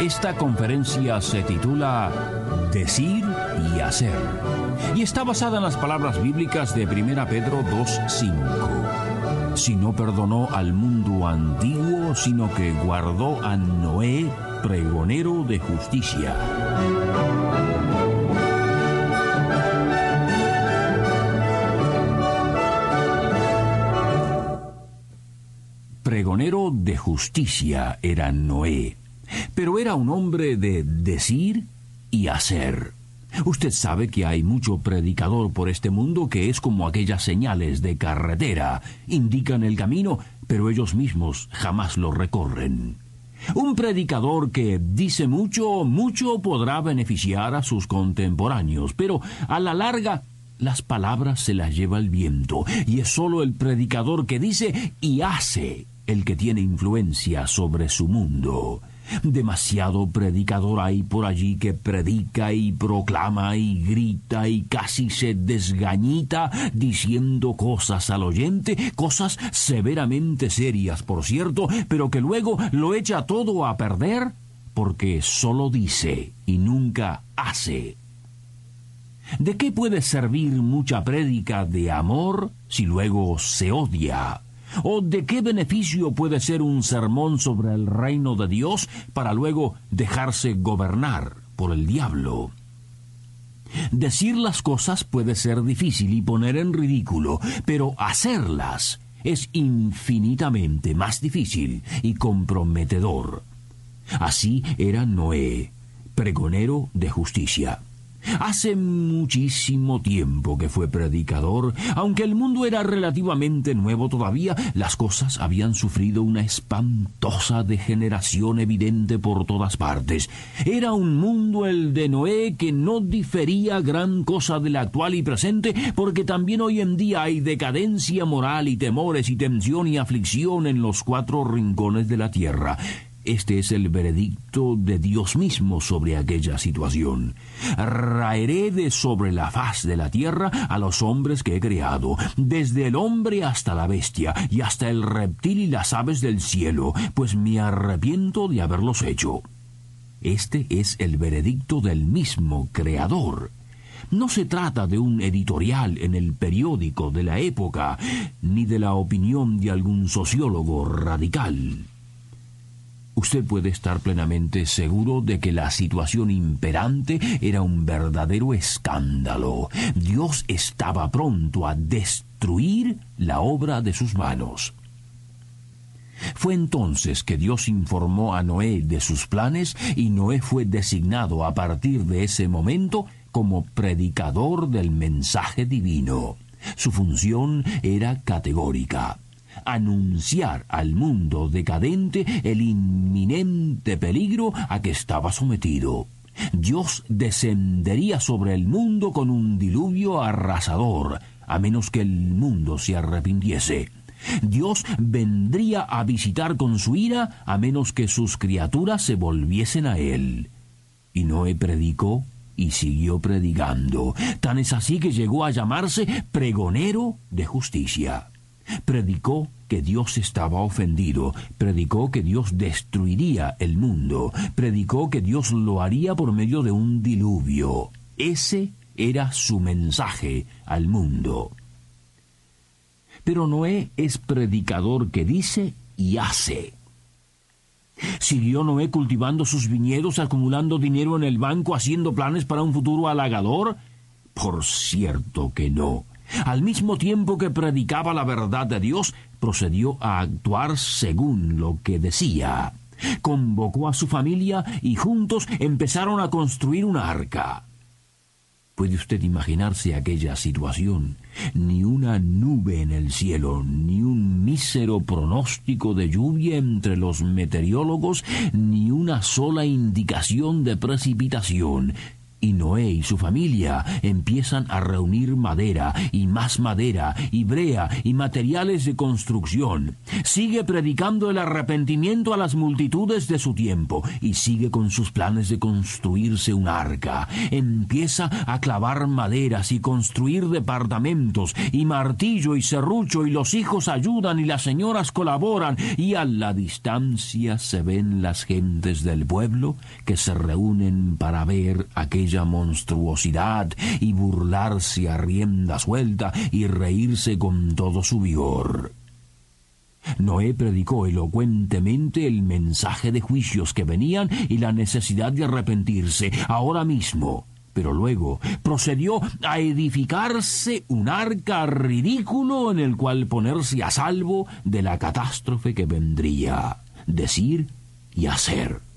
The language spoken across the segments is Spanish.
Esta conferencia se titula Decir y Hacer y está basada en las palabras bíblicas de 1 Pedro 2.5. Si no perdonó al mundo antiguo, sino que guardó a Noé, pregonero de justicia. Pregonero de justicia era Noé pero era un hombre de decir y hacer. Usted sabe que hay mucho predicador por este mundo que es como aquellas señales de carretera. Indican el camino, pero ellos mismos jamás lo recorren. Un predicador que dice mucho, mucho podrá beneficiar a sus contemporáneos, pero a la larga las palabras se las lleva el viento, y es sólo el predicador que dice y hace el que tiene influencia sobre su mundo. Demasiado predicador hay por allí que predica y proclama y grita y casi se desgañita diciendo cosas al oyente, cosas severamente serias, por cierto, pero que luego lo echa todo a perder porque solo dice y nunca hace. ¿De qué puede servir mucha prédica de amor si luego se odia? ¿O de qué beneficio puede ser un sermón sobre el reino de Dios para luego dejarse gobernar por el diablo? Decir las cosas puede ser difícil y poner en ridículo, pero hacerlas es infinitamente más difícil y comprometedor. Así era Noé, pregonero de justicia. Hace muchísimo tiempo que fue predicador, aunque el mundo era relativamente nuevo todavía, las cosas habían sufrido una espantosa degeneración evidente por todas partes. Era un mundo el de Noé que no difería gran cosa del actual y presente, porque también hoy en día hay decadencia moral y temores y tensión y aflicción en los cuatro rincones de la tierra. Este es el veredicto de Dios mismo sobre aquella situación. Raeré de sobre la faz de la tierra a los hombres que he creado, desde el hombre hasta la bestia, y hasta el reptil y las aves del cielo, pues me arrepiento de haberlos hecho. Este es el veredicto del mismo Creador. No se trata de un editorial en el periódico de la época, ni de la opinión de algún sociólogo radical usted puede estar plenamente seguro de que la situación imperante era un verdadero escándalo. Dios estaba pronto a destruir la obra de sus manos. Fue entonces que Dios informó a Noé de sus planes y Noé fue designado a partir de ese momento como predicador del mensaje divino. Su función era categórica anunciar al mundo decadente el inminente peligro a que estaba sometido. Dios descendería sobre el mundo con un diluvio arrasador, a menos que el mundo se arrepintiese. Dios vendría a visitar con su ira a menos que sus criaturas se volviesen a él. Y Noé predicó y siguió predicando. Tan es así que llegó a llamarse pregonero de justicia. Predicó que Dios estaba ofendido, predicó que Dios destruiría el mundo, predicó que Dios lo haría por medio de un diluvio. Ese era su mensaje al mundo. Pero Noé es predicador que dice y hace. ¿Siguió Noé cultivando sus viñedos, acumulando dinero en el banco, haciendo planes para un futuro halagador? Por cierto que no. Al mismo tiempo que predicaba la verdad de Dios, procedió a actuar según lo que decía. Convocó a su familia y juntos empezaron a construir una arca. ¿Puede usted imaginarse aquella situación? Ni una nube en el cielo, ni un mísero pronóstico de lluvia entre los meteorólogos, ni una sola indicación de precipitación, y Noé y su familia empiezan a reunir madera y más madera y brea y materiales de construcción. Sigue predicando el arrepentimiento a las multitudes de su tiempo y sigue con sus planes de construirse un arca. Empieza a clavar maderas y construir departamentos y martillo y serrucho y los hijos ayudan y las señoras colaboran y a la distancia se ven las gentes del pueblo que se reúnen para ver aquel monstruosidad y burlarse a rienda suelta y reírse con todo su vigor. Noé predicó elocuentemente el mensaje de juicios que venían y la necesidad de arrepentirse ahora mismo, pero luego procedió a edificarse un arca ridículo en el cual ponerse a salvo de la catástrofe que vendría, decir y hacer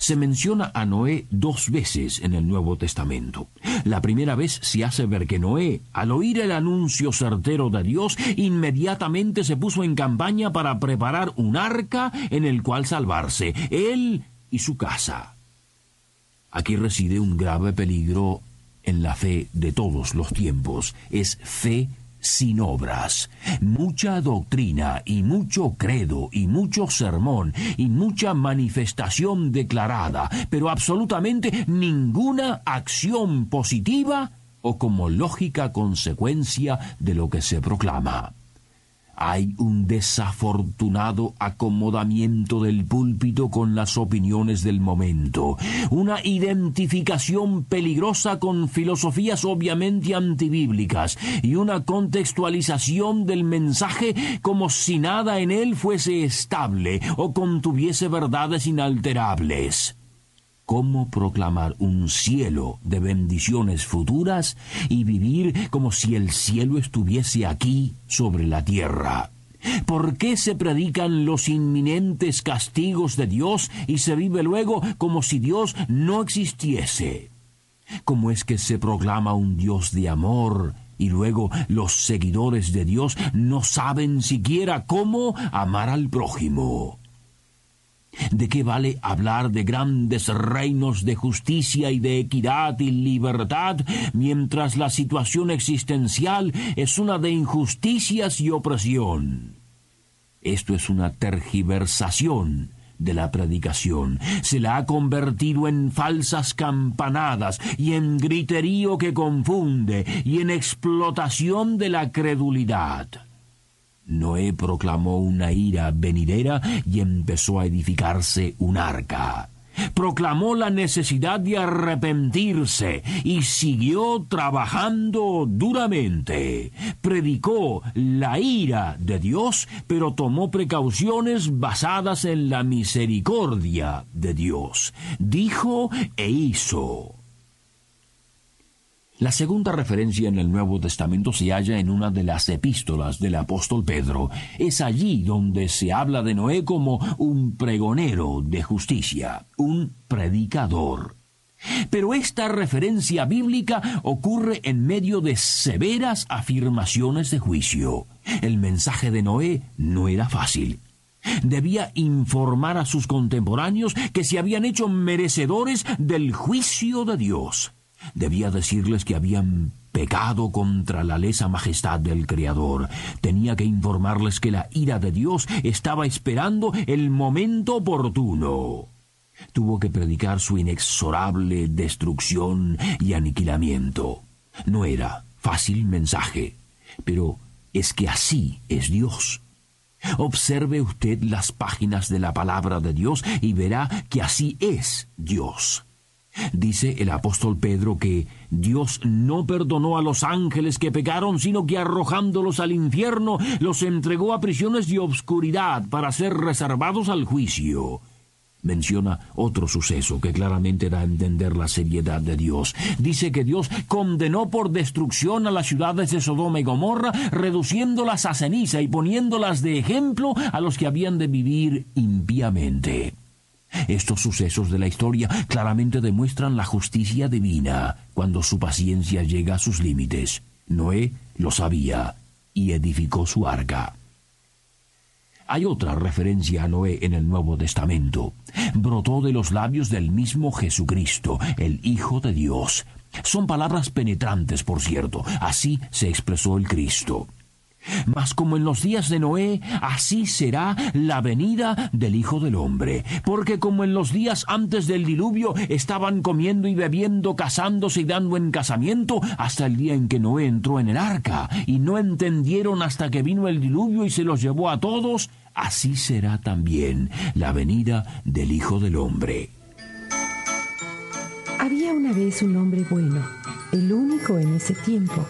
se menciona a Noé dos veces en el Nuevo Testamento. La primera vez se hace ver que Noé, al oír el anuncio certero de Dios, inmediatamente se puso en campaña para preparar un arca en el cual salvarse, él y su casa. Aquí reside un grave peligro en la fe de todos los tiempos. Es fe sin obras, mucha doctrina y mucho credo y mucho sermón y mucha manifestación declarada, pero absolutamente ninguna acción positiva o como lógica consecuencia de lo que se proclama hay un desafortunado acomodamiento del púlpito con las opiniones del momento, una identificación peligrosa con filosofías obviamente antibíblicas y una contextualización del mensaje como si nada en él fuese estable o contuviese verdades inalterables cómo proclamar un cielo de bendiciones futuras y vivir como si el cielo estuviese aquí sobre la tierra. ¿Por qué se predican los inminentes castigos de Dios y se vive luego como si Dios no existiese? ¿Cómo es que se proclama un Dios de amor y luego los seguidores de Dios no saben siquiera cómo amar al prójimo? ¿De qué vale hablar de grandes reinos de justicia y de equidad y libertad mientras la situación existencial es una de injusticias y opresión? Esto es una tergiversación de la predicación. Se la ha convertido en falsas campanadas y en griterío que confunde y en explotación de la credulidad. Noé proclamó una ira venidera y empezó a edificarse un arca. Proclamó la necesidad de arrepentirse y siguió trabajando duramente. Predicó la ira de Dios, pero tomó precauciones basadas en la misericordia de Dios. Dijo e hizo. La segunda referencia en el Nuevo Testamento se halla en una de las epístolas del apóstol Pedro. Es allí donde se habla de Noé como un pregonero de justicia, un predicador. Pero esta referencia bíblica ocurre en medio de severas afirmaciones de juicio. El mensaje de Noé no era fácil. Debía informar a sus contemporáneos que se habían hecho merecedores del juicio de Dios. Debía decirles que habían pecado contra la lesa majestad del Creador. Tenía que informarles que la ira de Dios estaba esperando el momento oportuno. Tuvo que predicar su inexorable destrucción y aniquilamiento. No era fácil mensaje, pero es que así es Dios. Observe usted las páginas de la palabra de Dios y verá que así es Dios. Dice el apóstol Pedro que Dios no perdonó a los ángeles que pecaron, sino que arrojándolos al infierno los entregó a prisiones de obscuridad para ser reservados al juicio. Menciona otro suceso que claramente da a entender la seriedad de Dios. Dice que Dios condenó por destrucción a las ciudades de Sodoma y Gomorra, reduciéndolas a ceniza y poniéndolas de ejemplo a los que habían de vivir impíamente. Estos sucesos de la historia claramente demuestran la justicia divina cuando su paciencia llega a sus límites. Noé lo sabía y edificó su arca. Hay otra referencia a Noé en el Nuevo Testamento. Brotó de los labios del mismo Jesucristo, el Hijo de Dios. Son palabras penetrantes, por cierto. Así se expresó el Cristo. Mas como en los días de Noé, así será la venida del Hijo del Hombre. Porque como en los días antes del diluvio estaban comiendo y bebiendo, casándose y dando en casamiento, hasta el día en que Noé entró en el arca, y no entendieron hasta que vino el diluvio y se los llevó a todos, así será también la venida del Hijo del Hombre. Había una vez un hombre bueno, el único en ese tiempo.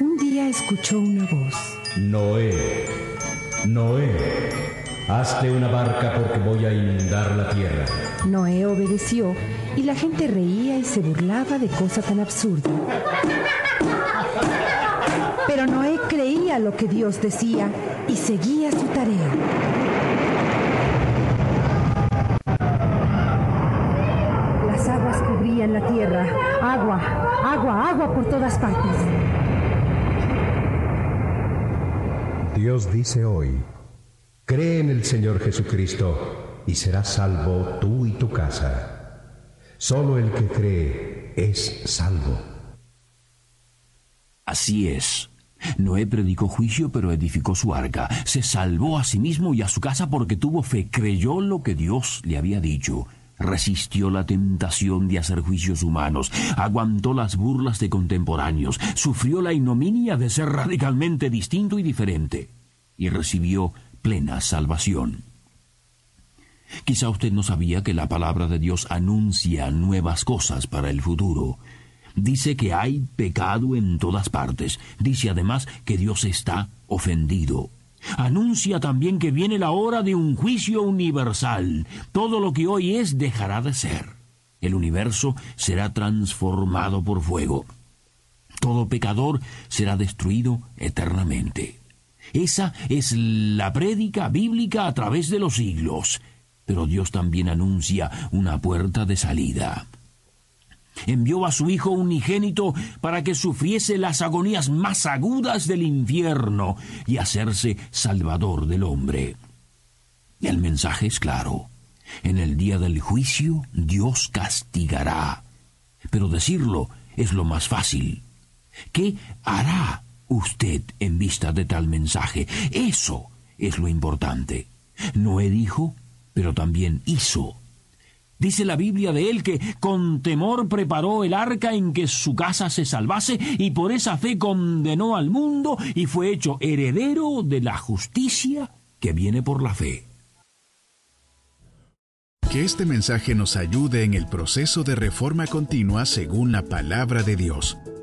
Un día escuchó una voz. Noé, Noé, hazte una barca porque voy a inundar la tierra. Noé obedeció y la gente reía y se burlaba de cosa tan absurda. Pero Noé creía lo que Dios decía y seguía su tarea. Las aguas cubrían la tierra. Agua, agua, agua por todas partes. Dios dice hoy, cree en el Señor Jesucristo y serás salvo tú y tu casa. Solo el que cree es salvo. Así es. Noé predicó juicio, pero edificó su arca. Se salvó a sí mismo y a su casa porque tuvo fe, creyó lo que Dios le había dicho. Resistió la tentación de hacer juicios humanos, aguantó las burlas de contemporáneos, sufrió la ignominia de ser radicalmente distinto y diferente, y recibió plena salvación. Quizá usted no sabía que la palabra de Dios anuncia nuevas cosas para el futuro. Dice que hay pecado en todas partes. Dice además que Dios está ofendido. Anuncia también que viene la hora de un juicio universal. Todo lo que hoy es dejará de ser. El universo será transformado por fuego. Todo pecador será destruido eternamente. Esa es la prédica bíblica a través de los siglos. Pero Dios también anuncia una puerta de salida envió a su Hijo unigénito para que sufriese las agonías más agudas del infierno y hacerse Salvador del hombre. El mensaje es claro. En el día del juicio Dios castigará. Pero decirlo es lo más fácil. ¿Qué hará usted en vista de tal mensaje? Eso es lo importante. Noé dijo, pero también hizo. Dice la Biblia de él que con temor preparó el arca en que su casa se salvase y por esa fe condenó al mundo y fue hecho heredero de la justicia que viene por la fe. Que este mensaje nos ayude en el proceso de reforma continua según la palabra de Dios.